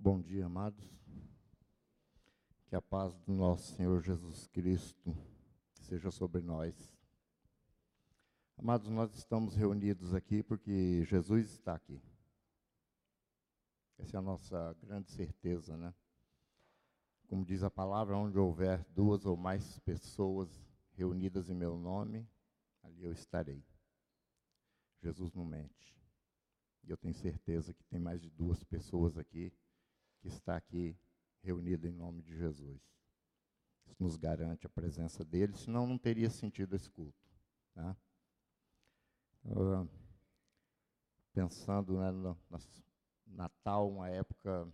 Bom dia, amados. Que a paz do nosso Senhor Jesus Cristo seja sobre nós. Amados, nós estamos reunidos aqui porque Jesus está aqui. Essa é a nossa grande certeza, né? Como diz a palavra, onde houver duas ou mais pessoas reunidas em meu nome, ali eu estarei. Jesus não mente. E eu tenho certeza que tem mais de duas pessoas aqui que está aqui reunida em nome de Jesus. Isso nos garante a presença dele, senão não teria sentido esse culto. Tá? Uh, pensando né, no, no Natal, uma época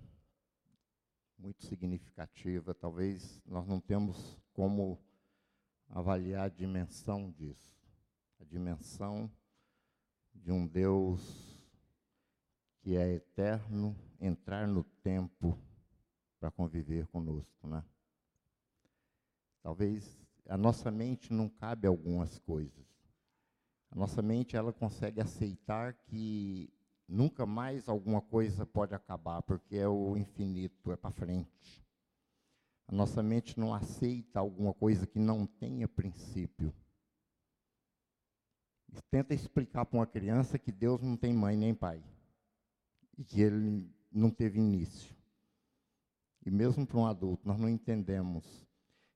muito significativa, talvez nós não temos como avaliar a dimensão disso. A dimensão de um Deus que é eterno, entrar no tempo para conviver conosco, né? Talvez a nossa mente não cabe algumas coisas. A nossa mente ela consegue aceitar que nunca mais alguma coisa pode acabar, porque é o infinito, é para frente. A nossa mente não aceita alguma coisa que não tenha princípio. Tenta explicar para uma criança que Deus não tem mãe nem pai e que ele não teve início. E mesmo para um adulto, nós não entendemos.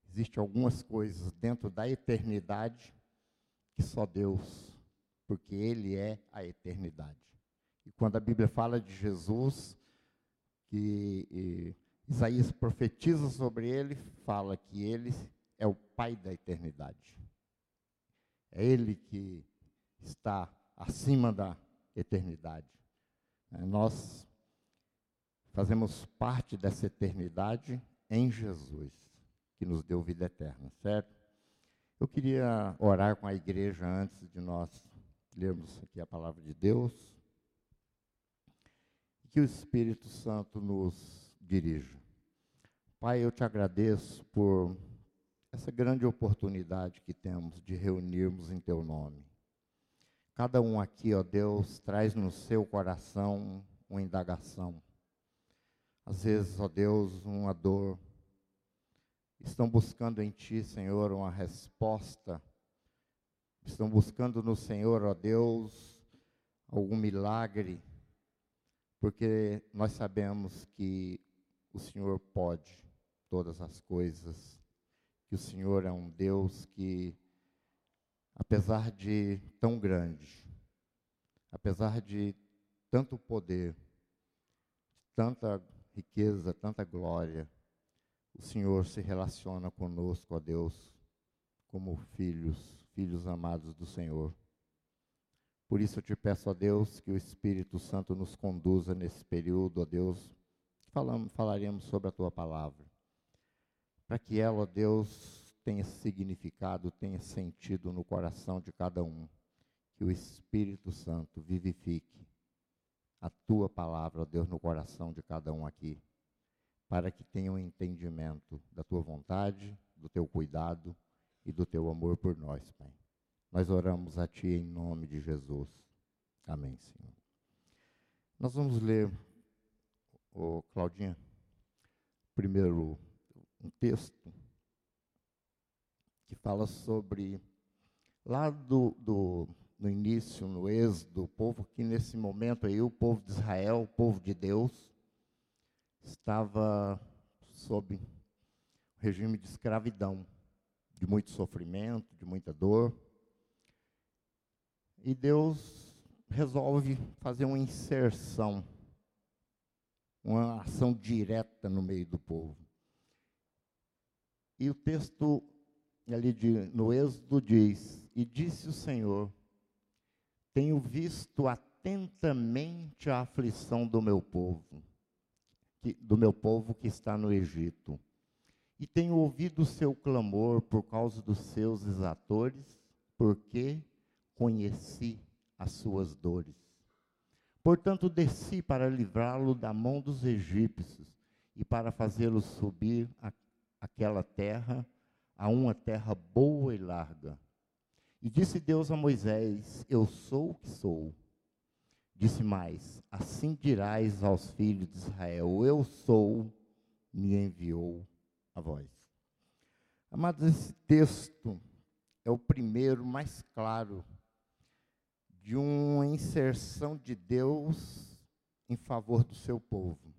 Existem algumas coisas dentro da eternidade que só Deus, porque Ele é a eternidade. E quando a Bíblia fala de Jesus, que Isaías profetiza sobre ele, fala que ele é o Pai da eternidade. É Ele que está acima da eternidade. É, nós fazemos parte dessa eternidade em Jesus, que nos deu vida eterna, certo? Eu queria orar com a igreja antes de nós lermos aqui a palavra de Deus. Que o Espírito Santo nos dirija. Pai, eu te agradeço por essa grande oportunidade que temos de reunirmos em teu nome. Cada um aqui, ó Deus, traz no seu coração uma indagação. Às vezes, ó Deus, uma dor. Estão buscando em Ti, Senhor, uma resposta. Estão buscando no Senhor, ó Deus, algum milagre. Porque nós sabemos que o Senhor pode todas as coisas. Que o Senhor é um Deus que apesar de tão grande, apesar de tanto poder, tanta riqueza, tanta glória, o Senhor se relaciona conosco, ó Deus, como filhos, filhos amados do Senhor. Por isso eu te peço, ó Deus, que o Espírito Santo nos conduza nesse período, ó Deus, falamos, falaremos sobre a tua palavra. Para que ela, ó Deus, tenha significado, tenha sentido no coração de cada um. Que o Espírito Santo vivifique a tua palavra, Deus, no coração de cada um aqui, para que tenha um entendimento da tua vontade, do teu cuidado e do teu amor por nós, Pai. Nós oramos a Ti em nome de Jesus. Amém, Senhor. Nós vamos ler, Claudinha, primeiro um texto fala sobre, lá do, do, no início, no êxodo, o povo que nesse momento aí, o povo de Israel, o povo de Deus, estava sob regime de escravidão, de muito sofrimento, de muita dor. E Deus resolve fazer uma inserção, uma ação direta no meio do povo. E o texto ali de, no Êxodo diz: E disse o Senhor: Tenho visto atentamente a aflição do meu povo, que, do meu povo que está no Egito, e tenho ouvido o seu clamor por causa dos seus exatores, porque conheci as suas dores. Portanto, desci para livrá-lo da mão dos egípcios e para fazê-lo subir a, aquela terra a uma terra boa e larga. E disse Deus a Moisés: Eu sou o que sou. Disse mais: Assim dirás aos filhos de Israel: Eu sou, me enviou a vós. Amados, esse texto é o primeiro mais claro de uma inserção de Deus em favor do seu povo.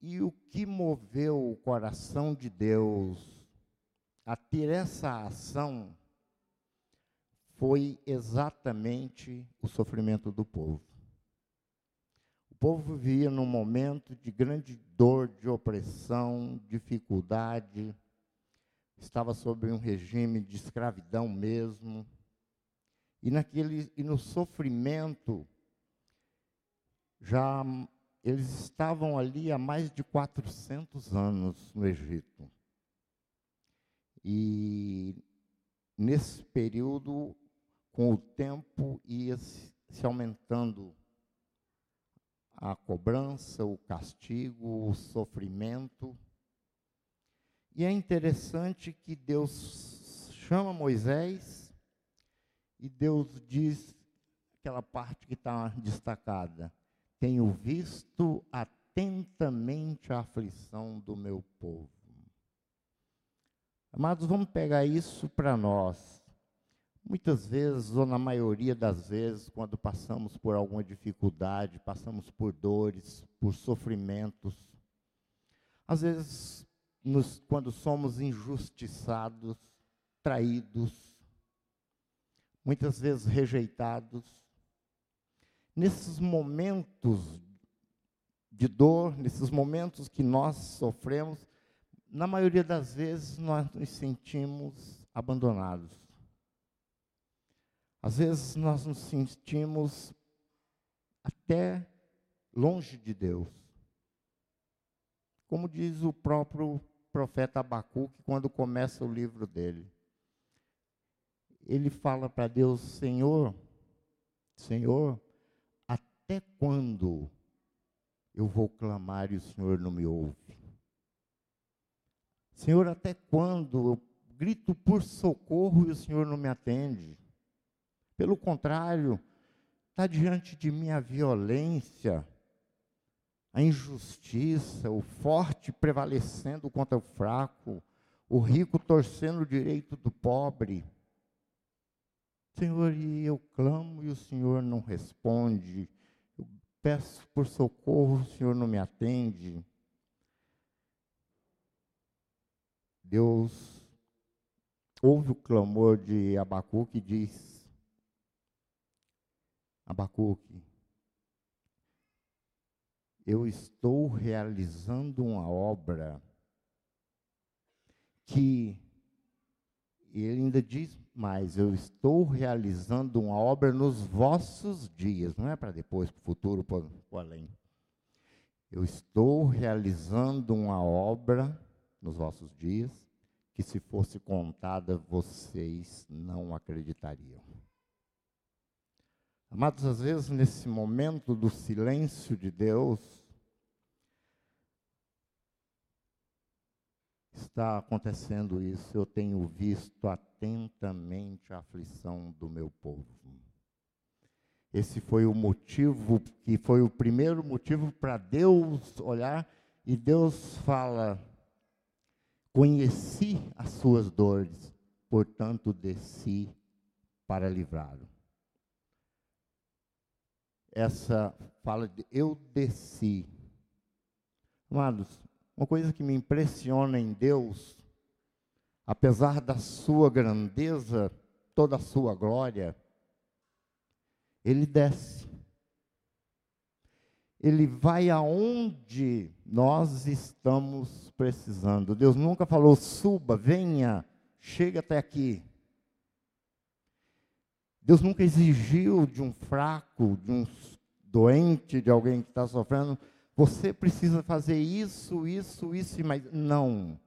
E o que moveu o coração de Deus a ter essa ação foi exatamente o sofrimento do povo. O povo vivia num momento de grande dor, de opressão, dificuldade, estava sob um regime de escravidão mesmo. E naquele e no sofrimento já eles estavam ali há mais de 400 anos no Egito. E nesse período com o tempo ia se aumentando a cobrança, o castigo, o sofrimento. E é interessante que Deus chama Moisés e Deus diz aquela parte que está destacada: Tenho visto atentamente a aflição do meu povo. Amados, vamos pegar isso para nós. Muitas vezes, ou na maioria das vezes, quando passamos por alguma dificuldade, passamos por dores, por sofrimentos, às vezes, nos, quando somos injustiçados, traídos, muitas vezes rejeitados, nesses momentos de dor, nesses momentos que nós sofremos, na maioria das vezes nós nos sentimos abandonados. Às vezes nós nos sentimos até longe de Deus. Como diz o próprio profeta Abacuque quando começa o livro dele. Ele fala para Deus: Senhor, Senhor, até quando eu vou clamar e o Senhor não me ouve? Senhor, até quando eu grito por socorro e o Senhor não me atende? Pelo contrário, está diante de mim a violência, a injustiça, o forte prevalecendo contra o fraco, o rico torcendo o direito do pobre. Senhor, e eu clamo e o Senhor não responde. Eu peço por socorro, o Senhor não me atende. Deus ouve o clamor de Abacuque e diz: Abacuque, eu estou realizando uma obra que, e ele ainda diz mais, eu estou realizando uma obra nos vossos dias, não é para depois, para o futuro, para além. Eu estou realizando uma obra nos vossos dias que, se fosse contada, vocês não acreditariam. Amados, às vezes nesse momento do silêncio de Deus, está acontecendo isso. Eu tenho visto atentamente a aflição do meu povo. Esse foi o motivo, que foi o primeiro motivo para Deus olhar e Deus fala: Conheci as suas dores, portanto desci para livrá-lo essa fala de eu desci. Amados, uma coisa que me impressiona em Deus, apesar da sua grandeza, toda a sua glória, ele desce. Ele vai aonde nós estamos precisando. Deus nunca falou, suba, venha, chega até aqui. Deus nunca exigiu de um fraco, de um doente, de alguém que está sofrendo, você precisa fazer isso, isso, isso, mas não.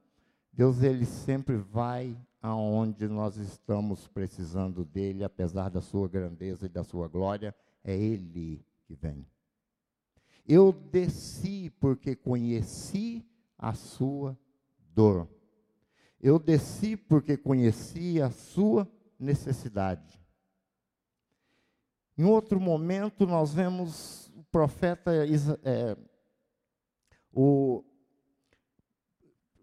Deus ele sempre vai aonde nós estamos precisando dele, apesar da sua grandeza e da sua glória, é ele que vem. Eu desci porque conheci a sua dor. Eu desci porque conheci a sua necessidade. Em outro momento, nós vemos o profeta, é, o,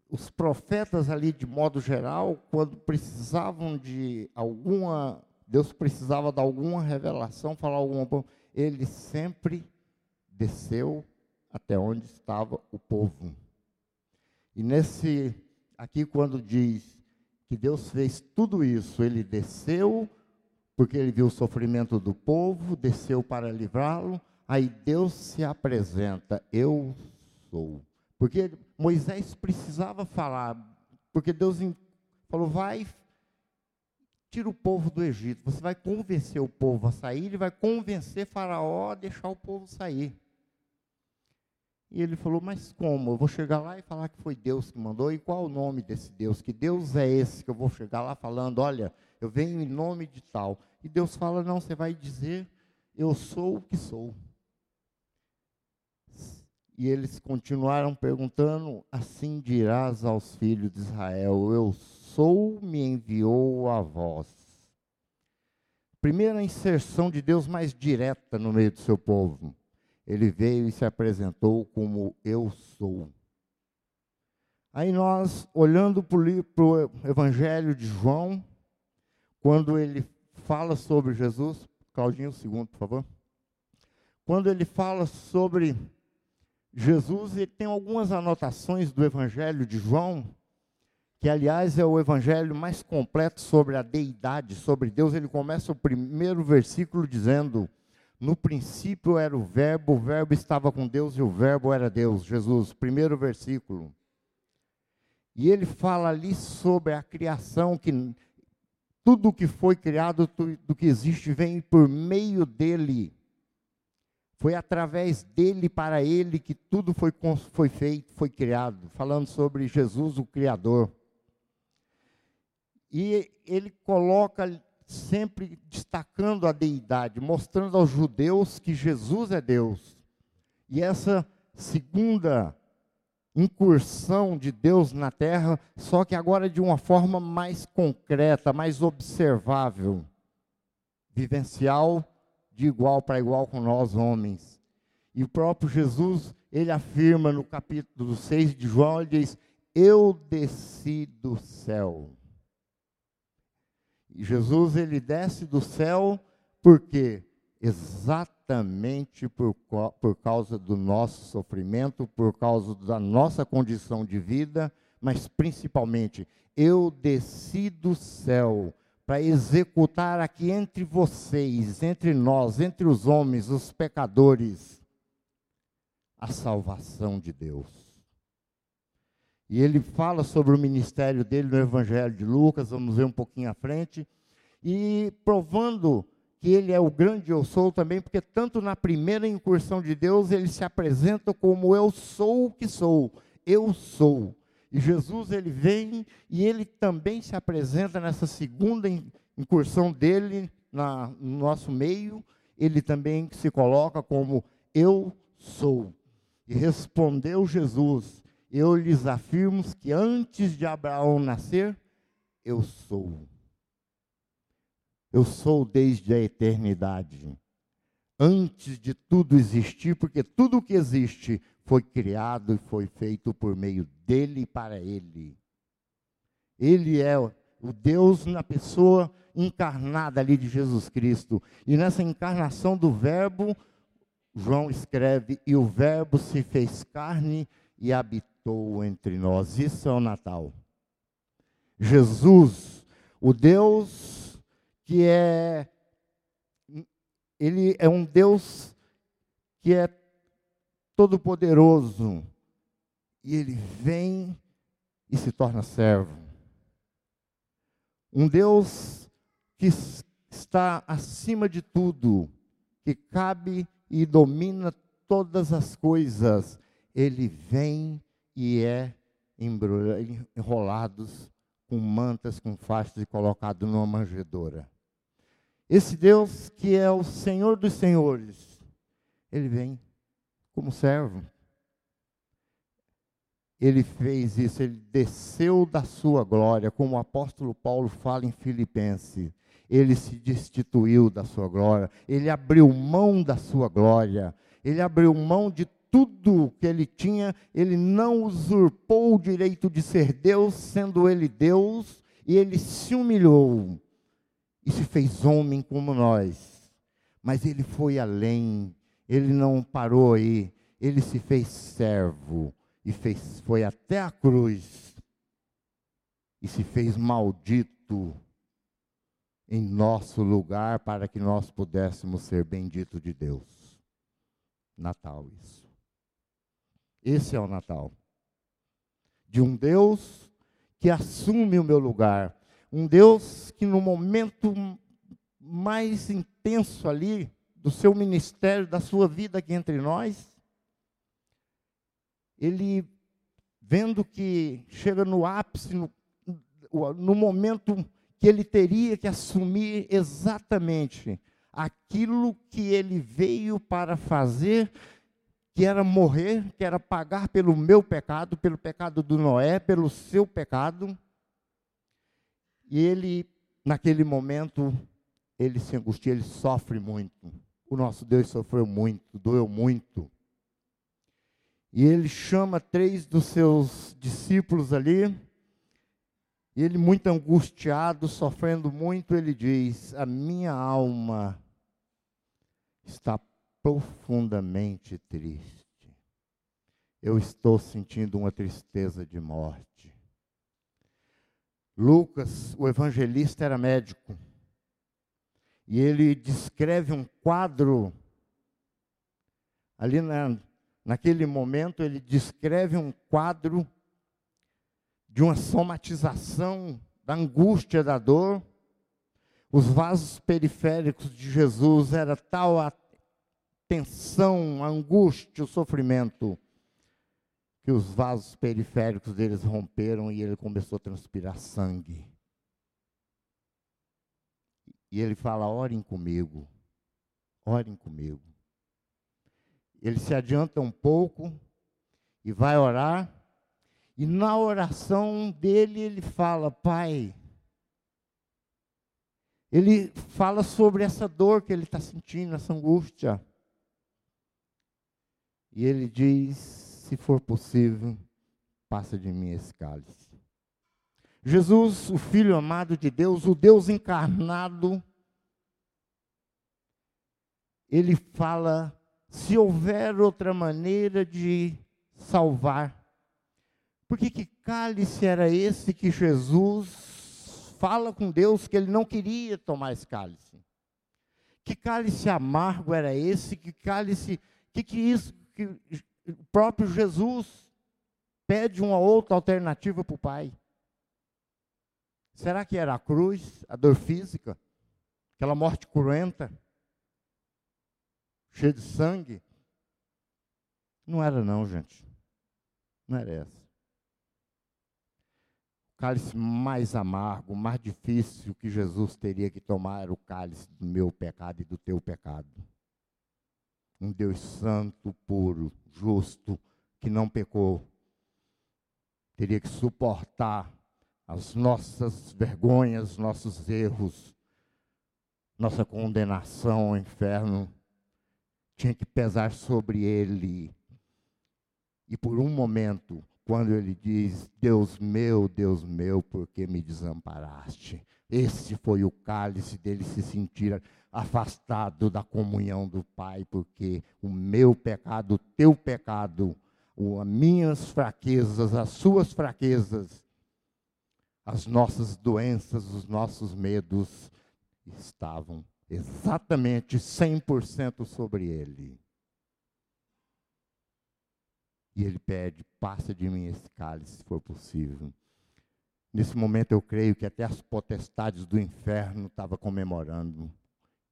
os profetas ali, de modo geral, quando precisavam de alguma, Deus precisava de alguma revelação, falar alguma ele sempre desceu até onde estava o povo. E nesse, aqui quando diz que Deus fez tudo isso, ele desceu, porque ele viu o sofrimento do povo, desceu para livrá-lo, aí Deus se apresenta, eu sou. Porque Moisés precisava falar, porque Deus falou: vai, tira o povo do Egito. Você vai convencer o povo a sair, ele vai convencer Faraó a deixar o povo sair. E ele falou: Mas como? Eu vou chegar lá e falar que foi Deus que mandou? E qual o nome desse Deus? Que Deus é esse que eu vou chegar lá falando: Olha, eu venho em nome de tal. E Deus fala: Não, você vai dizer: Eu sou o que sou. E eles continuaram perguntando: Assim dirás aos filhos de Israel: Eu sou, me enviou a vós. Primeira inserção de Deus mais direta no meio do seu povo. Ele veio e se apresentou como eu sou. Aí nós, olhando para o Evangelho de João, quando ele fala sobre Jesus, Claudinho, segundo, por favor. Quando ele fala sobre Jesus, ele tem algumas anotações do Evangelho de João, que aliás é o evangelho mais completo sobre a deidade, sobre Deus. Ele começa o primeiro versículo dizendo: No princípio era o Verbo, o Verbo estava com Deus e o Verbo era Deus. Jesus, primeiro versículo. E ele fala ali sobre a criação, que tudo que foi criado, tudo que existe, vem por meio dele. Foi através dele, para ele, que tudo foi, foi feito, foi criado. Falando sobre Jesus, o Criador. E ele coloca sempre destacando a deidade, mostrando aos judeus que Jesus é Deus. E essa segunda incursão de Deus na terra, só que agora de uma forma mais concreta, mais observável, vivencial de igual para igual com nós homens. E o próprio Jesus, ele afirma no capítulo 6 de João, ele diz: Eu desci do céu. Jesus, ele desce do céu, por quê? Exatamente por, por causa do nosso sofrimento, por causa da nossa condição de vida, mas principalmente, eu desci do céu para executar aqui entre vocês, entre nós, entre os homens, os pecadores, a salvação de Deus. E ele fala sobre o ministério dele no Evangelho de Lucas, vamos ver um pouquinho à frente, e provando que ele é o grande eu sou também, porque tanto na primeira incursão de Deus ele se apresenta como eu sou o que sou, eu sou. E Jesus ele vem e ele também se apresenta nessa segunda incursão dele na, no nosso meio, ele também se coloca como eu sou. E respondeu Jesus: Eu lhes afirmo que antes de Abraão nascer, eu sou. Eu sou desde a eternidade. Antes de tudo existir, porque tudo que existe foi criado e foi feito por meio dele e para ele. Ele é o Deus na pessoa encarnada ali de Jesus Cristo. E nessa encarnação do Verbo, João escreve: E o Verbo se fez carne e habitou entre nós. Isso é o Natal. Jesus, o Deus que é. Ele é um Deus que é todo-poderoso. E ele vem e se torna servo. Um Deus que está acima de tudo, que cabe e domina todas as coisas. Ele vem e é enrolados com mantas, com faixas e colocado numa manjedoura. Esse Deus que é o Senhor dos Senhores, ele vem como servo. Ele fez isso, ele desceu da sua glória, como o apóstolo Paulo fala em Filipenses. ele se destituiu da sua glória, ele abriu mão da sua glória, ele abriu mão de tudo que ele tinha, ele não usurpou o direito de ser Deus, sendo ele Deus, e ele se humilhou e se fez homem como nós. Mas ele foi além, ele não parou aí, ele se fez servo e fez, foi até a cruz e se fez maldito em nosso lugar para que nós pudéssemos ser benditos de Deus. Natal, isso. Esse é o Natal. De um Deus que assume o meu lugar. Um Deus que no momento mais intenso ali do seu ministério, da sua vida aqui entre nós, ele vendo que chega no ápice, no, no momento que ele teria que assumir exatamente aquilo que ele veio para fazer, que era morrer, que era pagar pelo meu pecado, pelo pecado do Noé, pelo seu pecado. E ele, naquele momento, ele se angustia, ele sofre muito. O nosso Deus sofreu muito, doeu muito. E ele chama três dos seus discípulos ali, e ele, muito angustiado, sofrendo muito, ele diz: A minha alma está profundamente triste. Eu estou sentindo uma tristeza de morte. Lucas, o evangelista, era médico. E ele descreve um quadro, ali na, naquele momento, ele descreve um quadro de uma somatização da angústia, da dor. Os vasos periféricos de Jesus era tal a tensão, angústia, o sofrimento, que os vasos periféricos deles romperam e ele começou a transpirar sangue. E ele fala: orem comigo, orem comigo. Ele se adianta um pouco e vai orar. E na oração dele, ele fala: Pai. Ele fala sobre essa dor que ele está sentindo, essa angústia. E ele diz: Se for possível, passa de mim esse cálice. Jesus, o Filho amado de Deus, o Deus encarnado, ele fala: se houver outra maneira de salvar, porque que cálice era esse que Jesus fala com Deus que ele não queria tomar esse cálice? Que cálice amargo era esse? Que cálice, que que isso que o próprio Jesus pede uma outra alternativa para o Pai? Será que era a cruz, a dor física, aquela morte cruenta, cheia de sangue? Não era não, gente. Não era essa cálice mais amargo, mais difícil que Jesus teria que tomar era o cálice do meu pecado e do teu pecado. Um Deus santo, puro, justo, que não pecou, teria que suportar as nossas vergonhas, nossos erros, nossa condenação ao inferno, tinha que pesar sobre ele. E por um momento, quando ele diz: Deus meu, Deus meu, por que me desamparaste? Esse foi o cálice dele se sentir afastado da comunhão do Pai, porque o meu pecado, o teu pecado, as minhas fraquezas, as suas fraquezas, as nossas doenças, os nossos medos estavam exatamente 100% sobre ele. E ele pede: passa de mim esse cálice, se for possível. Nesse momento eu creio que até as potestades do inferno estavam comemorando.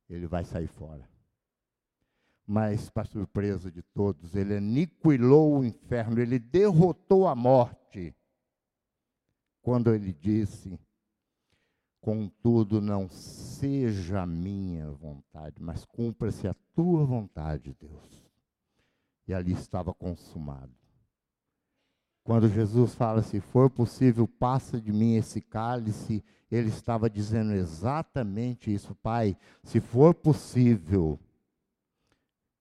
Ele vai sair fora. Mas, para surpresa de todos, ele aniquilou o inferno, ele derrotou a morte. Quando ele disse: Contudo, não seja a minha vontade, mas cumpra-se a tua vontade, Deus e ali estava consumado. Quando Jesus fala, se for possível, passa de mim esse cálice, ele estava dizendo exatamente isso, Pai. Se for possível,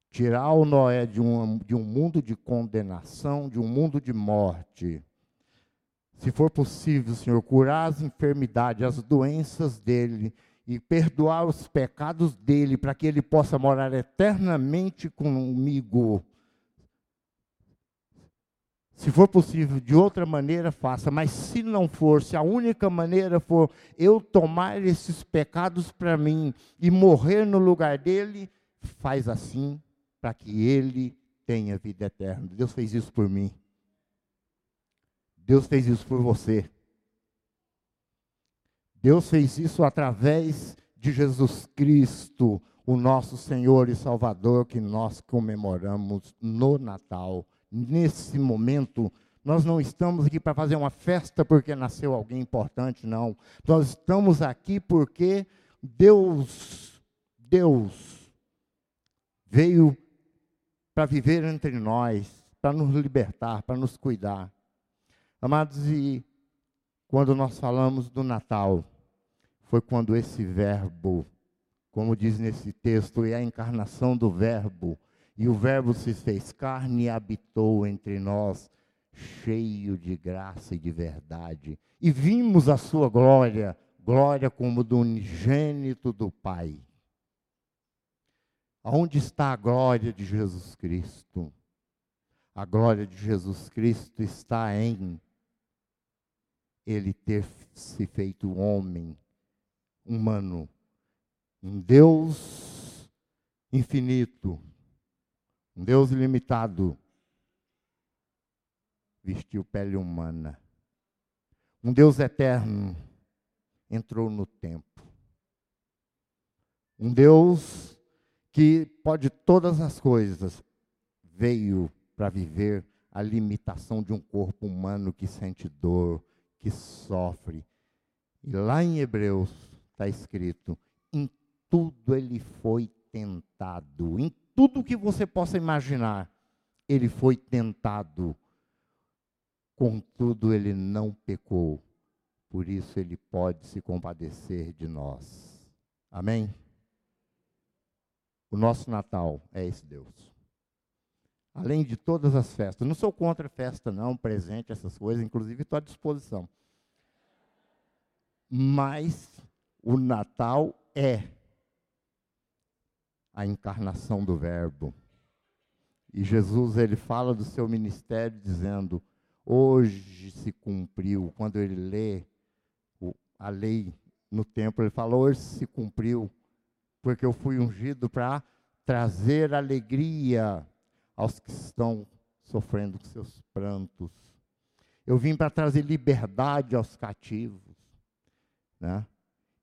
tirar o Noé de um, de um mundo de condenação, de um mundo de morte. Se for possível, Senhor, curar as enfermidades, as doenças dele e perdoar os pecados dele, para que ele possa morar eternamente comigo. Se for possível, de outra maneira, faça. Mas se não for, se a única maneira for eu tomar esses pecados para mim e morrer no lugar dele, faz assim para que ele tenha vida eterna. Deus fez isso por mim. Deus fez isso por você. Deus fez isso através de Jesus Cristo, o nosso Senhor e Salvador, que nós comemoramos no Natal. Nesse momento, nós não estamos aqui para fazer uma festa porque nasceu alguém importante, não. Nós estamos aqui porque Deus, Deus veio para viver entre nós, para nos libertar, para nos cuidar. Amados, e quando nós falamos do Natal, foi quando esse Verbo, como diz nesse texto, é a encarnação do Verbo, e o Verbo se fez carne e habitou entre nós, cheio de graça e de verdade. E vimos a sua glória, glória como do unigênito do Pai. Aonde está a glória de Jesus Cristo? A glória de Jesus Cristo está em ele ter se feito homem, humano, um Deus infinito, um Deus ilimitado, vestiu pele humana. Um Deus eterno entrou no tempo. Um Deus que pode todas as coisas, veio para viver a limitação de um corpo humano que sente dor, que sofre. E lá em Hebreus está escrito: em tudo ele foi tentado, em tudo que você possa imaginar, ele foi tentado. Contudo, ele não pecou. Por isso ele pode se compadecer de nós. Amém? O nosso Natal é esse Deus. Além de todas as festas. Não sou contra festa, não, presente, essas coisas, inclusive estou à disposição. Mas o Natal é a encarnação do Verbo. E Jesus, ele fala do seu ministério dizendo: hoje se cumpriu. Quando ele lê a lei no templo, ele fala: hoje se cumpriu porque eu fui ungido para trazer alegria aos que estão sofrendo com seus prantos. Eu vim para trazer liberdade aos cativos. Né?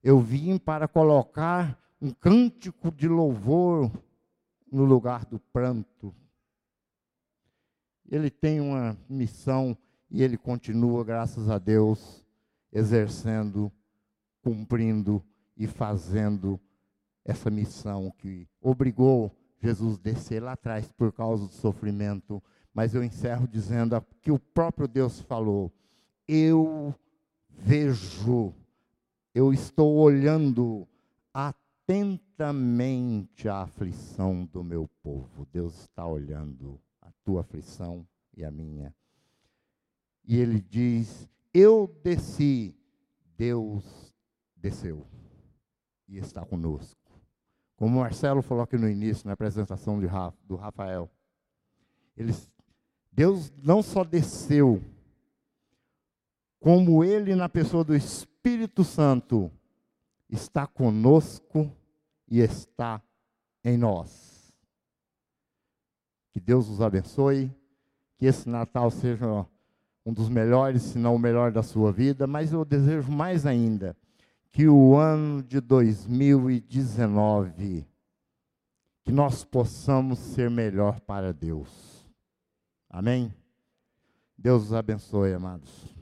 Eu vim para colocar um cântico de louvor no lugar do pranto. Ele tem uma missão e ele continua, graças a Deus, exercendo, cumprindo e fazendo essa missão que obrigou Jesus a descer lá atrás por causa do sofrimento. Mas eu encerro dizendo que o próprio Deus falou: Eu vejo, eu estou olhando atentamente a aflição do meu povo. Deus está olhando a tua aflição e a minha. E ele diz: Eu desci, Deus desceu e está conosco. Como Marcelo falou aqui no início, na apresentação Rafa, do Rafael. Deus não só desceu, como Ele, na pessoa do Espírito Santo, está conosco e está em nós. Que Deus os abençoe, que esse Natal seja um dos melhores, se não o melhor da sua vida, mas eu desejo mais ainda que o ano de 2019, que nós possamos ser melhor para Deus. Amém? Deus os abençoe, amados.